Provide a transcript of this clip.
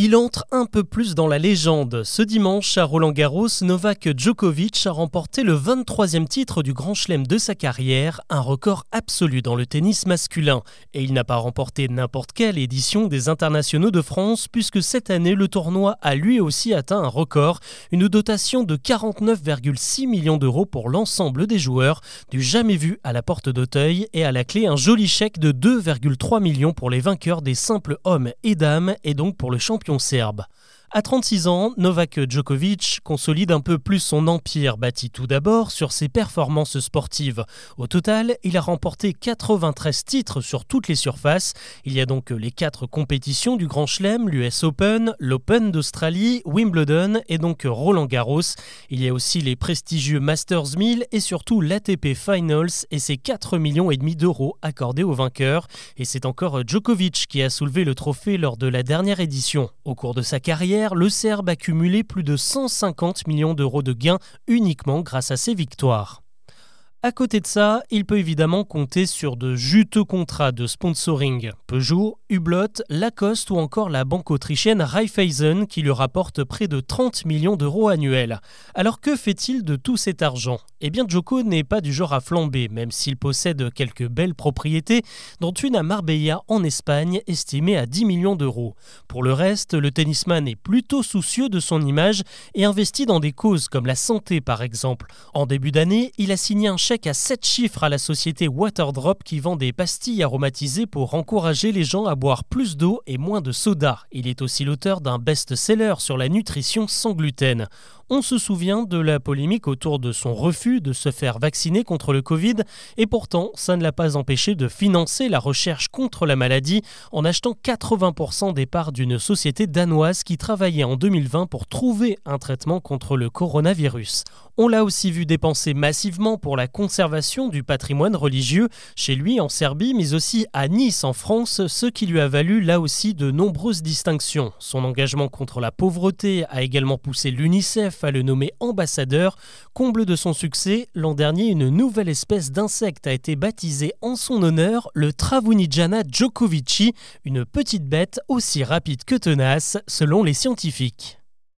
Il entre un peu plus dans la légende. Ce dimanche, à Roland Garros, Novak Djokovic a remporté le 23e titre du Grand Chelem de sa carrière, un record absolu dans le tennis masculin. Et il n'a pas remporté n'importe quelle édition des internationaux de France, puisque cette année, le tournoi a lui aussi atteint un record, une dotation de 49,6 millions d'euros pour l'ensemble des joueurs, du jamais vu à la porte d'Auteuil, et à la clé un joli chèque de 2,3 millions pour les vainqueurs des simples hommes et dames, et donc pour le champion serbe. À 36 ans, Novak Djokovic consolide un peu plus son empire, bâti tout d'abord sur ses performances sportives. Au total, il a remporté 93 titres sur toutes les surfaces. Il y a donc les quatre compétitions du Grand Chelem, l'US Open, l'Open d'Australie, Wimbledon et donc Roland Garros. Il y a aussi les prestigieux Masters 1000 et surtout l'ATP Finals et ses 4 millions d'euros accordés aux vainqueurs. Et c'est encore Djokovic qui a soulevé le trophée lors de la dernière édition. Au cours de sa carrière, le Serbe a cumulé plus de 150 millions d'euros de gains uniquement grâce à ses victoires. À côté de ça, il peut évidemment compter sur de juteux contrats de sponsoring. Peugeot, Hublot, Lacoste ou encore la banque autrichienne Raiffeisen qui lui rapporte près de 30 millions d'euros annuels. Alors que fait-il de tout cet argent? Eh bien Joko n'est pas du genre à flamber, même s'il possède quelques belles propriétés, dont une à Marbella en Espagne estimée à 10 millions d'euros. Pour le reste, le tennisman est plutôt soucieux de son image et investit dans des causes comme la santé par exemple. En début d'année, il a signé un chèque à 7 chiffres à la société Waterdrop qui vend des pastilles aromatisées pour encourager les gens à boire plus d'eau et moins de soda. Il est aussi l'auteur d'un best-seller sur la nutrition sans gluten. On se souvient de la polémique autour de son refus de se faire vacciner contre le Covid et pourtant ça ne l'a pas empêché de financer la recherche contre la maladie en achetant 80% des parts d'une société danoise qui travaillait en 2020 pour trouver un traitement contre le coronavirus. On l'a aussi vu dépenser massivement pour la conservation du patrimoine religieux chez lui en Serbie, mais aussi à Nice en France, ce qui lui a valu là aussi de nombreuses distinctions. Son engagement contre la pauvreté a également poussé l'UNICEF le nommer ambassadeur. Comble de son succès, l'an dernier, une nouvelle espèce d'insecte a été baptisée en son honneur, le Travunijana djokovici, une petite bête aussi rapide que tenace selon les scientifiques.